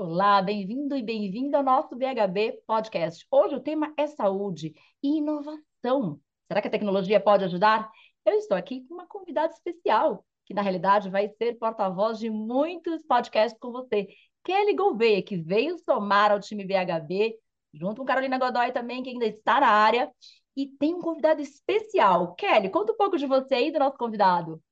Olá, bem-vindo e bem-vinda ao nosso BHB Podcast. Hoje o tema é saúde e inovação. Será que a tecnologia pode ajudar? Eu estou aqui com uma convidada especial, que na realidade vai ser porta-voz de muitos podcasts com você, Kelly Gouveia, que veio somar ao time BHB, junto com Carolina Godoy também, que ainda está na área, e tem um convidado especial. Kelly, conta um pouco de você e do nosso convidado.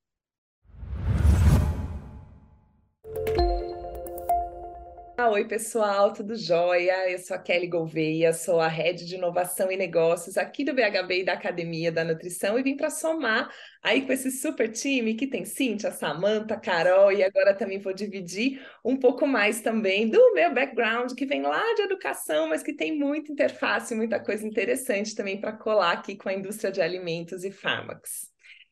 Ah, oi, pessoal, tudo jóia? Eu sou a Kelly Gouveia, sou a Head de Inovação e Negócios aqui do BHB e da Academia da Nutrição e vim para somar aí com esse super time que tem Cíntia, Samanta, Carol e agora também vou dividir um pouco mais também do meu background que vem lá de educação, mas que tem muita interface, muita coisa interessante também para colar aqui com a indústria de alimentos e fármacos.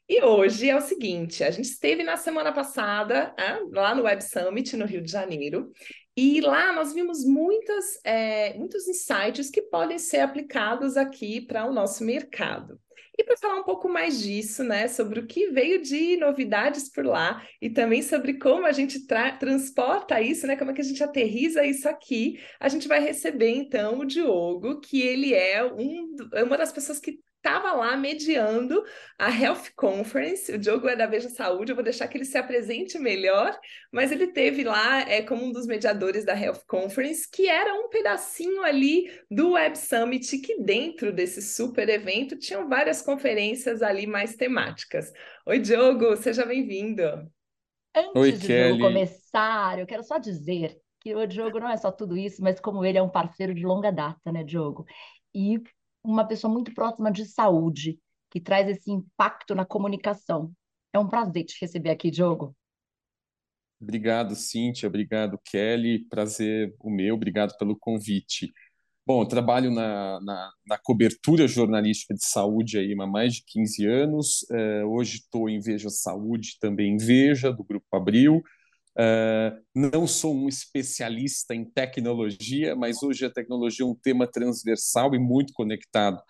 E hoje é o seguinte: a gente esteve na semana passada ah, lá no Web Summit, no Rio de Janeiro, e lá nós vimos muitas, é, muitos insights que podem ser aplicados aqui para o nosso mercado. E para falar um pouco mais disso, né, sobre o que veio de novidades por lá e também sobre como a gente transporta isso, né, como é que a gente aterriza isso aqui, a gente vai receber então o Diogo, que ele é um, é uma das pessoas que estava lá mediando a Health Conference. O Diogo é da Veja Saúde, eu vou deixar que ele se apresente melhor, mas ele teve lá é, como um dos mediadores da Health Conference, que era um pedacinho ali do Web Summit, que dentro desse super evento tinham várias conferências ali mais temáticas. Oi, Diogo, seja bem-vindo. Antes Oi, de Kelly. começar, eu quero só dizer que o Diogo não é só tudo isso, mas como ele é um parceiro de longa data, né, Diogo? E uma pessoa muito próxima de saúde, que traz esse impacto na comunicação. É um prazer te receber aqui, Diogo. Obrigado, Cíntia. Obrigado, Kelly. Prazer o meu. Obrigado pelo convite. Bom, eu trabalho na, na, na, cobertura jornalística de saúde aí há mais de 15 anos. É, hoje estou em Veja Saúde, também em Veja, do Grupo Abril. Uh, não sou um especialista em tecnologia, mas hoje a tecnologia é um tema transversal e muito conectado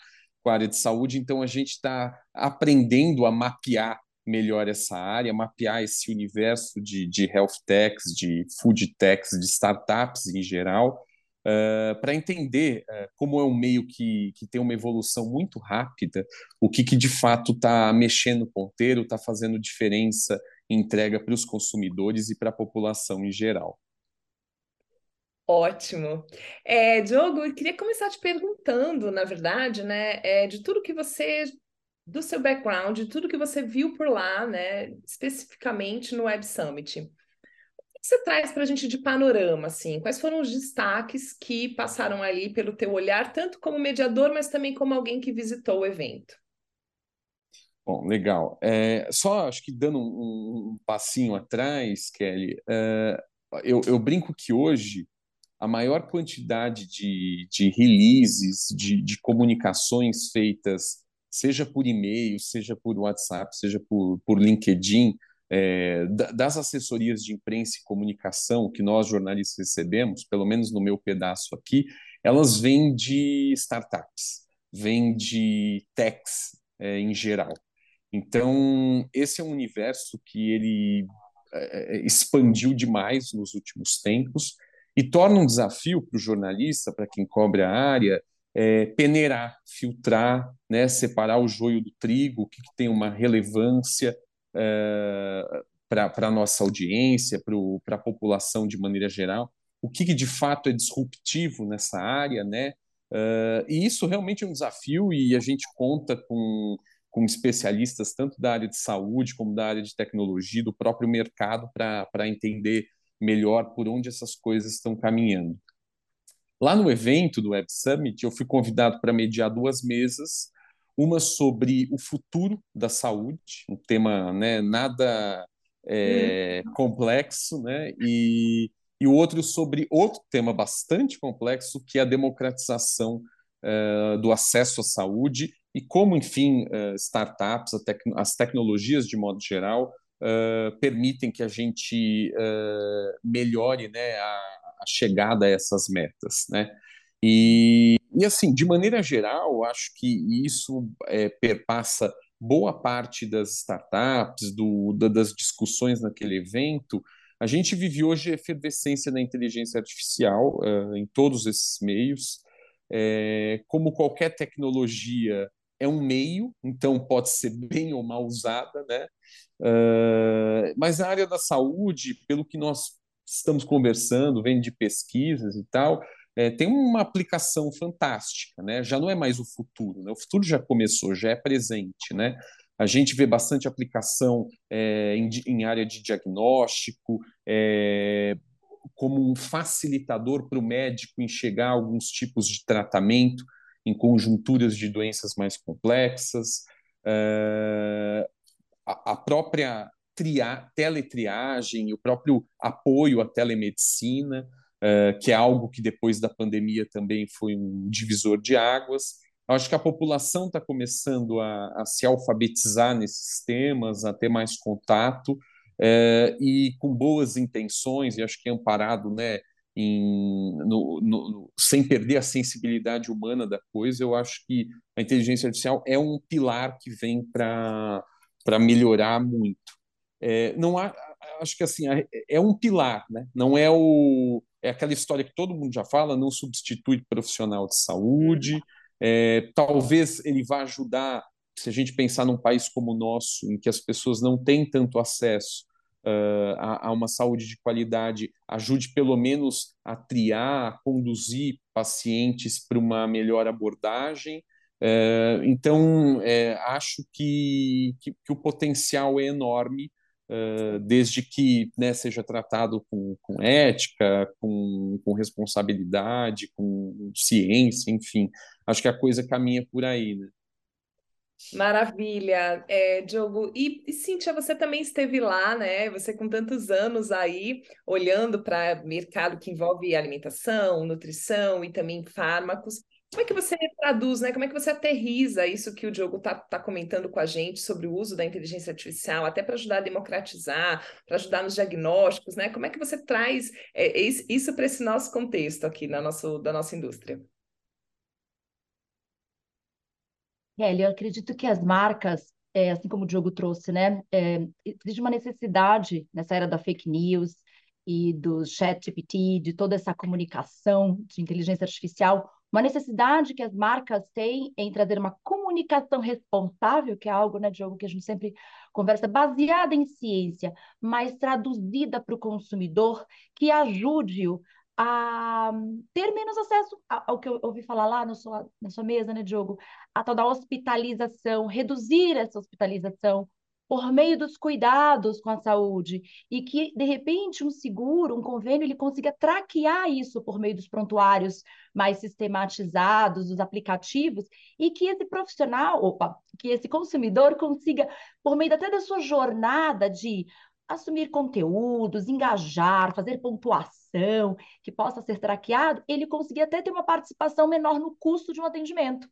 com a área de saúde, então a gente está aprendendo a mapear melhor essa área, mapear esse universo de, de health techs, de food techs, de startups em geral, uh, para entender uh, como é um meio que, que tem uma evolução muito rápida, o que, que de fato está mexendo o ponteiro, está fazendo diferença entrega para os consumidores e para a população em geral. Ótimo. É, Diogo, eu queria começar te perguntando, na verdade, né, é, de tudo que você, do seu background, de tudo que você viu por lá, né, especificamente no Web Summit. O que você traz para a gente de panorama, assim? Quais foram os destaques que passaram ali pelo teu olhar, tanto como mediador, mas também como alguém que visitou o evento? Bom, legal. É, só acho que dando um, um passinho atrás, Kelly, é, eu, eu, brinco que hoje a maior quantidade de, de releases, de, de comunicações feitas, seja por e-mail, seja por WhatsApp, seja por, por LinkedIn, é, das assessorias de imprensa e comunicação que nós jornalistas recebemos, pelo menos no meu pedaço aqui, elas vêm de startups, vêm de techs é, em geral. Então, esse é um universo que ele é, é, expandiu demais nos últimos tempos e torna um desafio para o jornalista, para quem cobre a área, é, peneirar, filtrar, né, separar o joio do trigo, o que, que tem uma relevância é, para a nossa audiência, para a população de maneira geral, o que, que, de fato é disruptivo nessa área, né? Uh, e isso realmente é um desafio e a gente conta com com especialistas tanto da área de saúde como da área de tecnologia, do próprio mercado, para entender melhor por onde essas coisas estão caminhando. Lá no evento do Web Summit, eu fui convidado para mediar duas mesas, uma sobre o futuro da saúde, um tema né, nada é, hum. complexo, né, e, e o outro sobre outro tema bastante complexo, que é a democratização uh, do acesso à saúde e como, enfim, uh, startups, tec as tecnologias de modo geral, uh, permitem que a gente uh, melhore né, a, a, chegada a essas metas. Né? E, e, assim, de maneira geral, acho que isso é, perpassa boa parte das startups, do, da, das discussões naquele evento, A gente vive hoje a efervescência da inteligência artificial uh, em todos esses meios. É, como qualquer tecnologia, é um meio, então pode ser bem ou mal usada, né? Uh, mas a área da saúde, pelo que nós estamos conversando, vem de pesquisas e tal, é, tem uma aplicação fantástica, né? Já não é mais o futuro, né? O futuro já começou, já é presente, né? A gente vê bastante aplicação é, em, em, área de diagnóstico, é, como um facilitador para o médico enxergar alguns tipos de tratamento em conjunturas de doenças mais complexas. É, a, a, própria tria, teletriagem, o próprio apoio à telemedicina, é, que é algo que depois da pandemia também foi um divisor de águas. Eu acho que a população está começando a, a, se alfabetizar nesses temas, a ter mais contato é, e com boas intenções, e acho que é amparado né, em, no, no, sem perder a sensibilidade humana da coisa, eu acho que a inteligência artificial é um pilar que vem para melhorar muito. É, não há, acho que assim é, um pilar, né? não é o é aquela história que todo mundo já fala, não substitui profissional de saúde, é, talvez ele vá ajudar, se a gente pensar num país como o nosso, em que as pessoas não têm tanto acesso uh, a, a, uma saúde de qualidade, ajude pelo menos a triar, a conduzir pacientes para uma melhor abordagem. Uh, então, é, acho que, que, que o potencial é enorme Uh, desde que né, seja tratado com, com ética, com, com, responsabilidade, com ciência, enfim. Acho que a coisa caminha por aí, né? Maravilha, é, Diogo. E, e Cíntia, você também esteve lá, né? Você com tantos anos aí, olhando para mercado que envolve alimentação, nutrição e também fármacos. Como é que você traduz, né? Como é que você aterriza isso que o Diogo está tá comentando com a gente sobre o uso da inteligência artificial, até para ajudar a democratizar, para ajudar nos diagnósticos, né? Como é que você traz é, isso para esse nosso contexto aqui na nosso, da nossa indústria? Kelly, eu acredito que as marcas, é, assim como o Diogo trouxe, né? É, existe uma necessidade nessa era da fake news e do chat GPT, de toda essa comunicação de inteligência artificial, uma necessidade que as marcas têm em trazer uma comunicação responsável, que é algo, né, Diogo, que a gente sempre conversa, baseada em ciência, mas traduzida para o consumidor, que ajude-o a ter menos acesso ao que eu ouvi falar lá na sua, na sua mesa, né, Diogo? A tal da hospitalização, reduzir essa hospitalização, por meio dos cuidados com a saúde e que, de repente, um seguro, um convênio, ele consiga traquear isso por meio dos prontuários mais sistematizados, dos aplicativos, e que esse profissional, opa, que esse consumidor consiga, por meio até da sua jornada de assumir conteúdos, engajar, fazer pontuação, que possa ser traqueado, ele conseguir até ter uma participação menor no custo de um atendimento.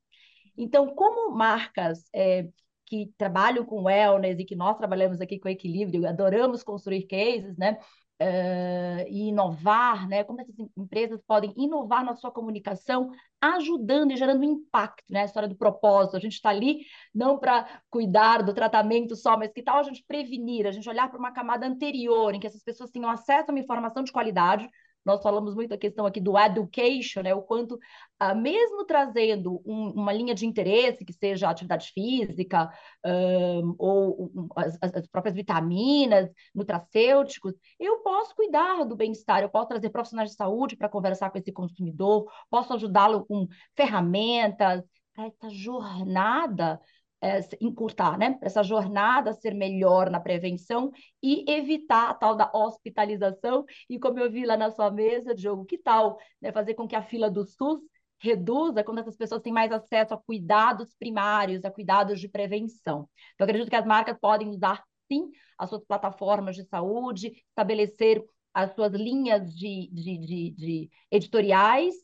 Então, como marcas é, que trabalham com wellness e que nós trabalhamos aqui com equilíbrio, adoramos construir cases, né? Uh, e inovar, né? Como essas empresas podem inovar na sua comunicação, ajudando e gerando impacto, né? A história do propósito. A gente está ali não para cuidar do tratamento só, mas que tal a gente prevenir, a gente olhar para uma camada anterior, em que essas pessoas tenham acesso a uma informação de qualidade, nós falamos muito a questão aqui do education, né? O quanto, ah, mesmo trazendo um, uma linha de interesse, que seja atividade física, um, ou um, as, as, próprias vitaminas, nutracêuticos, eu posso cuidar do bem-estar, eu posso trazer profissionais de saúde para conversar com esse consumidor, posso ajudá-lo com ferramentas essa jornada é, encurtar, né? Essa jornada ser melhor na prevenção e evitar a tal da hospitalização. E como eu vi lá na sua mesa, Diogo, que tal né, fazer com que a fila do SUS reduza quando essas pessoas têm mais acesso a cuidados primários, a cuidados de prevenção. Então, acredito que as marcas podem usar, sim, as suas plataformas de saúde, estabelecer as suas linhas de, de, de, de editoriais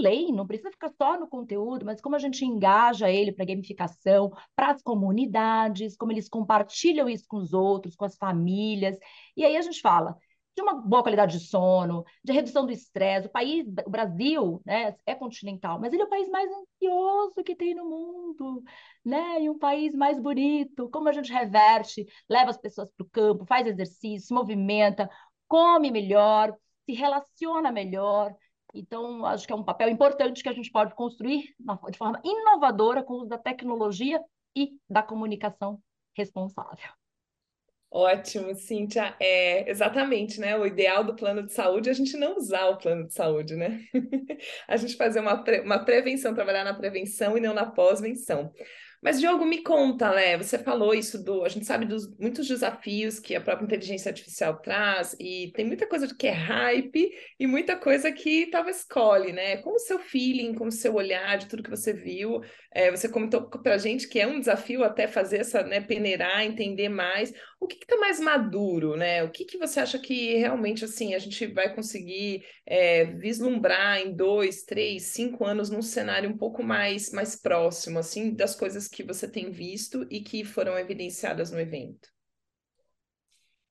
lei, não precisa ficar só no conteúdo, mas como a gente engaja ele para gamificação, para as comunidades, como eles compartilham isso com os outros, com as famílias. E aí a gente fala de uma boa qualidade de sono, de redução do estresse. O país, o Brasil, né, é continental, mas ele é o país mais ansioso que tem no mundo, né? E um país mais bonito. Como a gente reverte, leva as pessoas para o campo, faz exercício, movimenta, come melhor, se relaciona melhor. Então, acho que é um papel importante que a gente pode construir de forma inovadora com o uso da tecnologia e da comunicação responsável. Ótimo, Cíntia. É exatamente, né? O ideal do plano de saúde é a gente não usar o plano de saúde, né? a gente fazer uma, pre uma prevenção, trabalhar na prevenção e não na pós-venção. Mas, Diogo, me conta, Lé, você falou isso do. A gente sabe dos muitos desafios que a própria inteligência artificial traz, e tem muita coisa que é hype e muita coisa que talvez escolhe, né? Com o seu feeling, com o seu olhar de tudo que você viu. É, você comentou para a gente que é um desafio até fazer essa, né, peneirar, entender mais. O que está mais maduro, né? O que, que você acha que realmente assim a gente vai conseguir é, vislumbrar em dois, três, cinco anos num cenário um pouco mais, mais próximo, assim, das coisas que você tem visto e que foram evidenciadas no evento?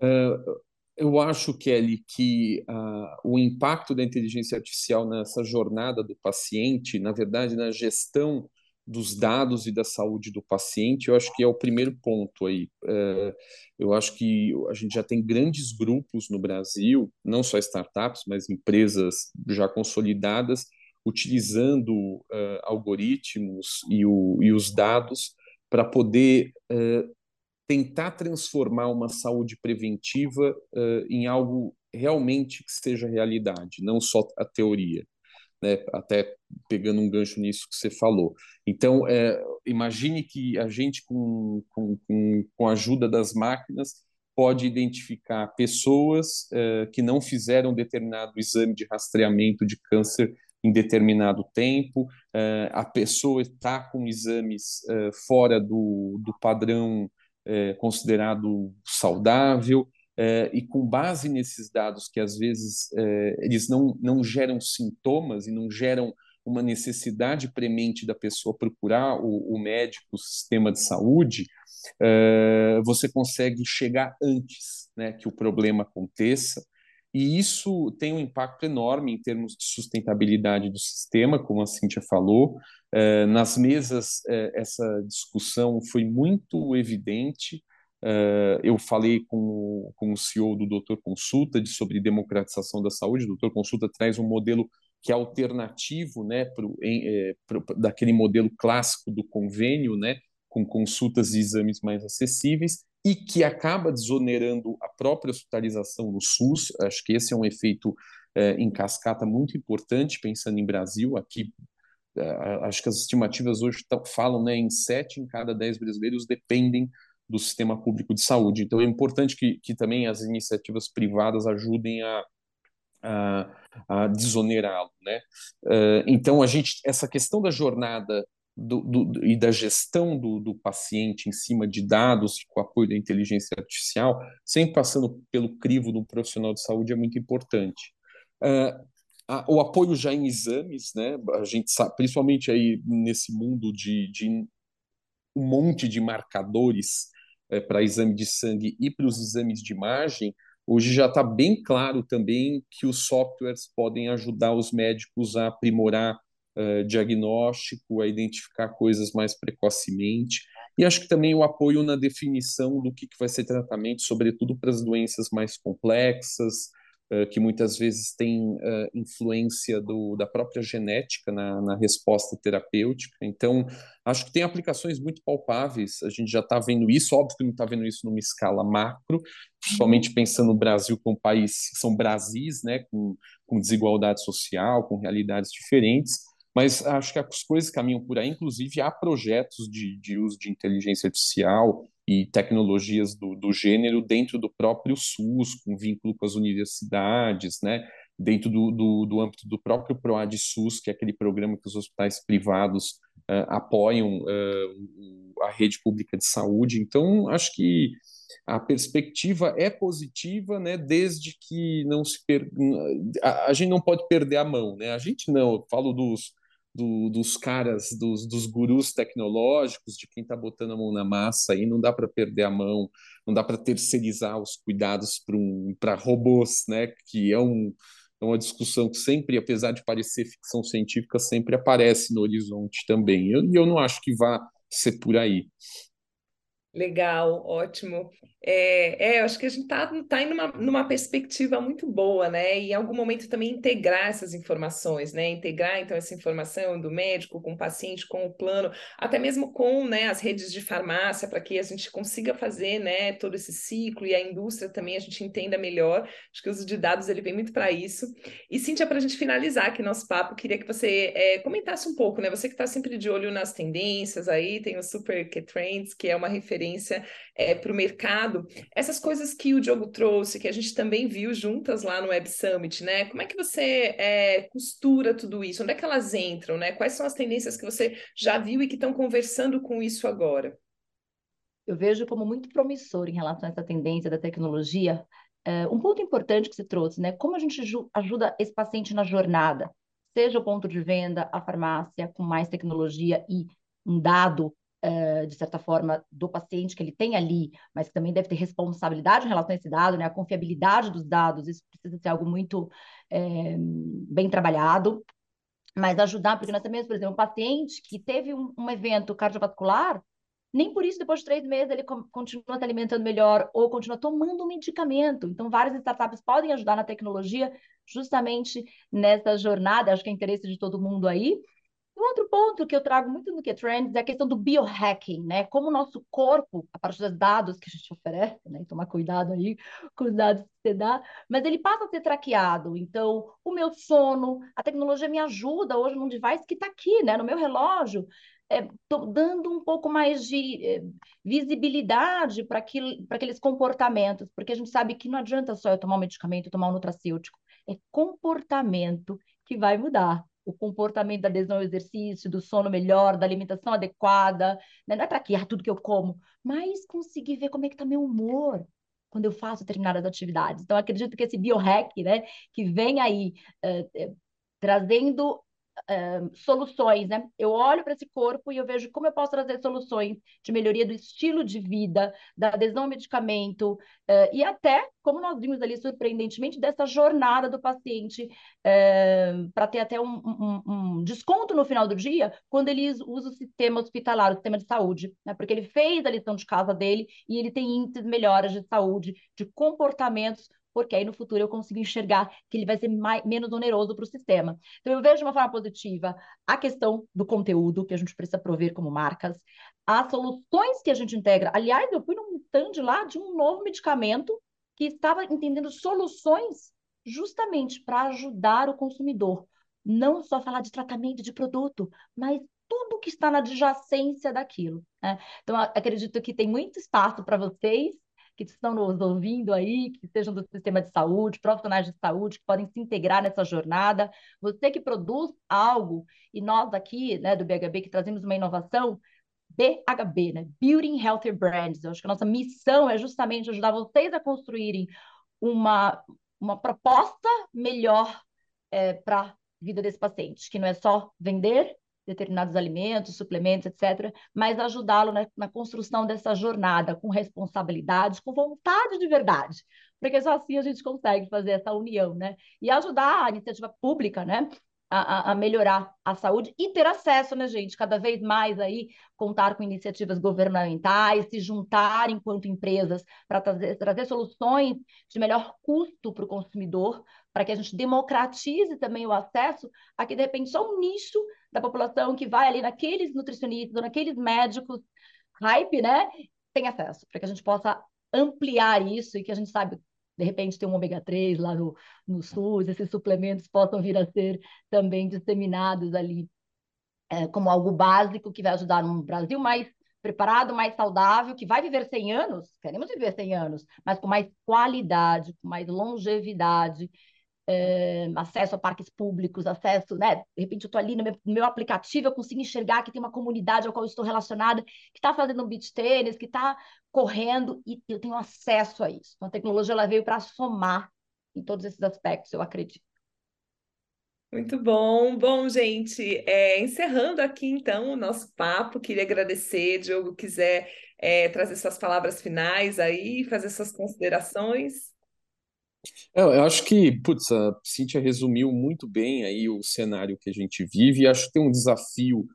Uh, eu acho, Kelly, que uh, o impacto da inteligência artificial nessa jornada do paciente, na verdade, na gestão dos dados e da saúde do paciente, eu acho que é o primeiro ponto aí. É, eu acho que a gente já tem grandes grupos no Brasil, não só startups, mas empresas já consolidadas, utilizando uh, algoritmos e, o, e, os dados para poder uh, tentar transformar uma saúde preventiva uh, em algo realmente que seja realidade, não só a teoria né, até pegando um gancho nisso que você falou. Então, é, imagine que a gente, com, com, com, a ajuda das máquinas, pode identificar pessoas é, que não fizeram determinado exame de rastreamento de câncer em determinado tempo, é, a pessoa está com exames é, fora do, do padrão é, considerado saudável, é, e com base nesses dados que às vezes é, eles não, não geram sintomas e não geram uma necessidade premente da pessoa procurar o, o médico, o sistema de saúde, é, você consegue chegar antes né, que o problema aconteça. E isso tem um impacto enorme em termos de sustentabilidade do sistema, como a Cíntia falou. nas mesas, essa discussão foi muito evidente. Uh, eu falei com, com o CEO do Doutor Consulta de, sobre democratização da saúde. O Doutor Consulta traz um modelo que é alternativo né, pro, em, é, pro, daquele modelo clássico do convênio, né, com consultas e exames mais acessíveis, e que acaba desonerando a própria hospitalização no SUS. Acho que esse é um efeito é, em cascata muito importante, pensando em Brasil. Aqui, acho que as estimativas hoje falam né, em sete em cada dez brasileiros dependem do sistema público de saúde. Então, é importante que, que também as iniciativas privadas ajudem a, a, a desonerá-lo. Né? Uh, então, a gente, essa questão da jornada do, do, e da gestão do, do, paciente em cima de dados com apoio da inteligência artificial, sempre passando pelo crivo do profissional de saúde, é muito importante. Uh, o apoio já em exames, né? A gente sabe, principalmente aí nesse mundo de, de um monte de marcadores é, para exame de sangue e para os exames de imagem, hoje já está bem claro também que os softwares podem ajudar os médicos a aprimorar uh, diagnóstico, a identificar coisas mais precocemente. E acho que também o apoio na definição do que, que vai ser tratamento, sobretudo para as doenças mais complexas, que muitas vezes tem influência do, da própria genética na, na, resposta terapêutica. Então, acho que tem aplicações muito palpáveis. A gente já está vendo isso, óbvio que não está vendo isso numa escala macro, principalmente pensando no Brasil como país, são Brasis, né, com, com desigualdade social, com realidades diferentes. Mas acho que as coisas caminham por aí, inclusive há projetos de, de uso de inteligência artificial, e tecnologias do, do gênero dentro do próprio SUS, com vínculo com as universidades, né? dentro do, do, do âmbito do próprio PROAD SUS, que é aquele programa que os hospitais privados uh, apoiam uh, a rede pública de saúde. Então, acho que a perspectiva é positiva, né, desde que não se per... a, a gente não pode perder a mão, né? A gente não, eu falo dos do, dos caras, dos, dos gurus tecnológicos, de quem está botando a mão na massa, aí não dá para perder a mão, não dá para terceirizar os cuidados para um, robôs, né? Que é, um, é uma discussão que sempre, apesar de parecer ficção científica, sempre aparece no horizonte também. E eu, eu não acho que vá ser por aí. Legal, ótimo. É, é, eu acho que a gente está tá indo numa, numa perspectiva muito boa, né? E em algum momento também integrar essas informações, né? Integrar, então, essa informação do médico com o paciente, com o plano, até mesmo com né, as redes de farmácia, para que a gente consiga fazer né, todo esse ciclo e a indústria também a gente entenda melhor. Acho que o uso de dados ele vem muito para isso. E, Cíntia, para a gente finalizar aqui nosso papo, queria que você é, comentasse um pouco, né? Você que está sempre de olho nas tendências aí, tem o Super K Trends, que é uma referência é, para o mercado. Essas coisas que o Diogo trouxe, que a gente também viu juntas lá no Web Summit, né? Como é que você é, costura tudo isso? Onde é que elas entram, né? Quais são as tendências que você já viu e que estão conversando com isso agora? Eu vejo como muito promissor em relação a essa tendência da tecnologia. É, um ponto importante que você trouxe, né? Como a gente ajuda esse paciente na jornada, seja o ponto de venda, a farmácia, com mais tecnologia e um dado de certa forma, do paciente que ele tem ali, mas que também deve ter responsabilidade em relação a esse dado, né? A confiabilidade dos dados, isso precisa ser algo muito é, bem trabalhado. Mas ajudar, porque nós temos, por exemplo, um paciente que teve um, um evento cardiovascular, nem por isso, depois de três meses, ele continua se alimentando melhor ou continua tomando um medicamento. Então, várias startups podem ajudar na tecnologia justamente nessa jornada, acho que é interesse de todo mundo aí, um outro ponto que eu trago muito no Q-Trends é a questão do biohacking, né? Como o nosso corpo, a partir dos dados que a gente oferece, né? Tomar cuidado aí com os dados que você dá, mas ele passa a ser traqueado. Então, o meu sono, a tecnologia me ajuda hoje num device que está aqui, né? No meu relógio, é, dando um pouco mais de é, visibilidade para aqueles comportamentos, porque a gente sabe que não adianta só eu tomar um medicamento, tomar um nutracêutico, é comportamento que vai mudar o comportamento da adesão ao exercício, do sono melhor, da alimentação adequada, né? não é traquear tudo que eu como, mas conseguir ver como é que está meu humor quando eu faço determinadas atividades. Então, acredito que esse biohack, né, que vem aí uh, trazendo soluções, né? Eu olho para esse corpo e eu vejo como eu posso trazer soluções de melhoria do estilo de vida, da adesão ao medicamento, uh, e até, como nós vimos ali surpreendentemente, dessa jornada do paciente uh, para ter até um, um, um, desconto no final do dia quando ele usa o sistema hospitalar, o sistema de saúde, né? Porque ele fez a lição de casa dele e ele tem índices melhores de saúde, de comportamentos porque aí no futuro eu consigo enxergar que ele vai ser mais, menos oneroso para o sistema. Então, eu vejo de uma forma positiva a questão do conteúdo que a gente precisa prover como marcas, as soluções que a gente integra. Aliás, eu fui num stand lá de um novo medicamento que estava entendendo soluções justamente para ajudar o consumidor. Não só falar de tratamento de produto, mas tudo que está na adjacência daquilo. Né? Então, acredito que tem muito espaço para vocês que estão nos ouvindo aí, que sejam do sistema de saúde, profissionais de saúde, que podem se integrar nessa jornada. Você que produz algo, e nós aqui, né, do BHB, que trazemos uma inovação, BHB, né? Building Healthy Brands. Eu acho que a nossa missão é justamente ajudar vocês a construírem uma, uma proposta melhor é, para a vida desse paciente, que não é só vender, determinados alimentos, suplementos, etc., mas ajudá-lo na, na, construção dessa jornada com responsabilidade, com vontade de verdade, porque só assim a gente consegue fazer essa união, né? E ajudar a iniciativa pública, né? A, a, melhorar a saúde e ter acesso, né, gente? Cada vez mais aí contar com iniciativas governamentais, se juntar enquanto empresas para trazer, trazer soluções de melhor custo para o consumidor, para que a gente democratize também o acesso a que, de repente, só um nicho da população que vai ali naqueles nutricionistas, naqueles médicos, hype, né, tem acesso, para que a gente possa ampliar isso e que a gente sabe, de repente, tem um ômega 3 lá no, no SUS, esses suplementos possam vir a ser também disseminados ali é, como algo básico que vai ajudar um Brasil mais preparado, mais saudável, que vai viver 100 anos, queremos viver 100 anos, mas com mais qualidade, com mais longevidade, é, acesso a parques públicos, acesso, né? De repente eu estou ali no meu, no meu, aplicativo, eu consigo enxergar que tem uma comunidade ao qual eu estou relacionada, que está fazendo um beach tênis, que está correndo, e eu tenho acesso a isso. Então, a tecnologia ela veio para somar em todos esses aspectos, eu acredito. Muito bom. Bom, gente, é, encerrando aqui então o nosso papo, queria agradecer, Diogo, quiser é, trazer suas palavras finais aí, fazer suas considerações. Eu, eu acho que, putz, a Cíntia resumiu muito bem aí o cenário que a gente vive e acho que tem um desafio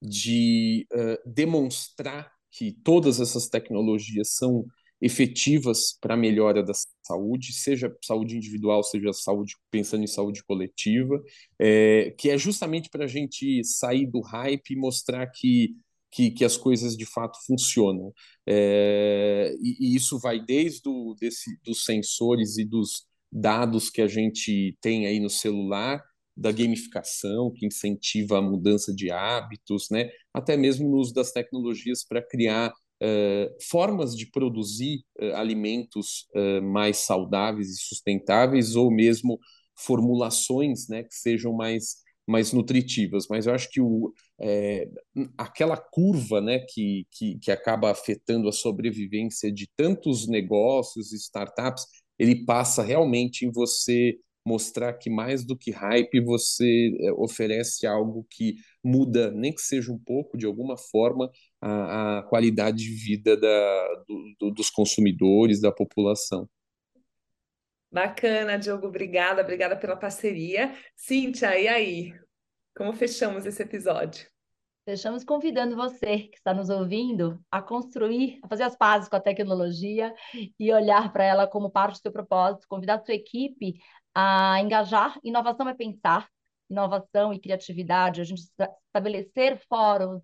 de uh, demonstrar que todas essas tecnologias são efetivas para a melhora da saúde, seja saúde individual, seja saúde pensando em saúde coletiva, é, que é justamente para a gente sair do hype e mostrar que, que, que as coisas de fato funcionam. É, e, e, isso vai desde do, desse, dos sensores e dos dados que a gente tem aí no celular, da gamificação, que incentiva a mudança de hábitos, né? até mesmo no uso das tecnologias para criar uh, formas de produzir uh, alimentos uh, mais saudáveis e sustentáveis, ou mesmo formulações né, que sejam mais, mais nutritivas. Mas eu acho que o, é, aquela curva né, que, que, que acaba afetando a sobrevivência de tantos negócios e startups, ele passa realmente em você mostrar que mais do que hype você é, oferece algo que muda, nem que seja um pouco, de alguma forma, a, a qualidade de vida da, do, do, dos consumidores, da população. Bacana, Diogo, obrigada, obrigada pela parceria. Cíntia, e aí? Como fechamos esse episódio? Fechamos convidando você que está nos ouvindo a construir, a fazer as pazes com a tecnologia e olhar para ela como parte do seu propósito, convidar a sua equipe a engajar. Inovação é pensar, inovação e criatividade, a gente estabelecer fóruns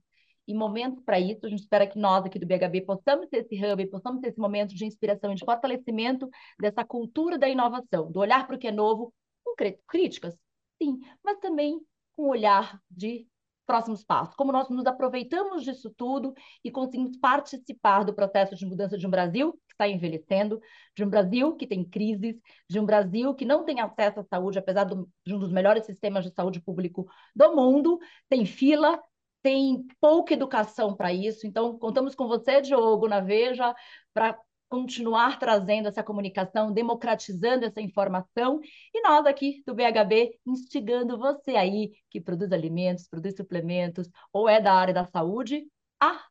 e momentos para isso. A gente espera que nós aqui do BHB possamos ter esse hub, possamos ter esse momento de inspiração e de fortalecimento dessa cultura da inovação, do olhar para o que é novo, com críticas, sim, mas também com olhar de próximos passos, como nós nos aproveitamos disso tudo e conseguimos participar do processo de mudança de um Brasil que está envelhecendo, de um Brasil que tem crises, de um Brasil que não tem acesso à saúde, apesar do, de um dos melhores sistemas de saúde público do mundo, tem fila, tem pouca educação para isso. Então, contamos com você, Diogo, na Veja, para continuar trazendo essa comunicação, democratizando essa informação, e nós aqui do BHB instigando você aí que produz alimentos, produz suplementos ou é da área da saúde a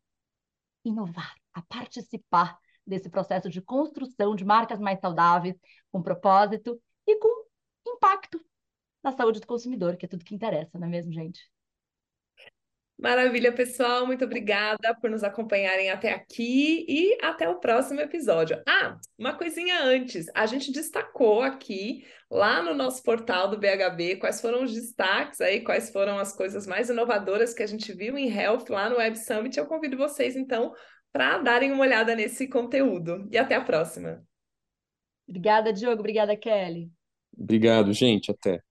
inovar, a participar desse processo de construção de marcas mais saudáveis, com propósito e com impacto na saúde do consumidor, que é tudo que interessa, não é mesmo, gente? Maravilha, pessoal. Muito obrigada por nos acompanharem até aqui e até o próximo episódio. Ah, uma coisinha antes. A gente destacou aqui lá no nosso portal do BHB quais foram os destaques aí, quais foram as coisas mais inovadoras que a gente viu em Health lá no Web Summit. Eu convido vocês, então, para darem uma olhada nesse conteúdo. E até a próxima. Obrigada, Diogo. Obrigada, Kelly. Obrigado, gente. Até.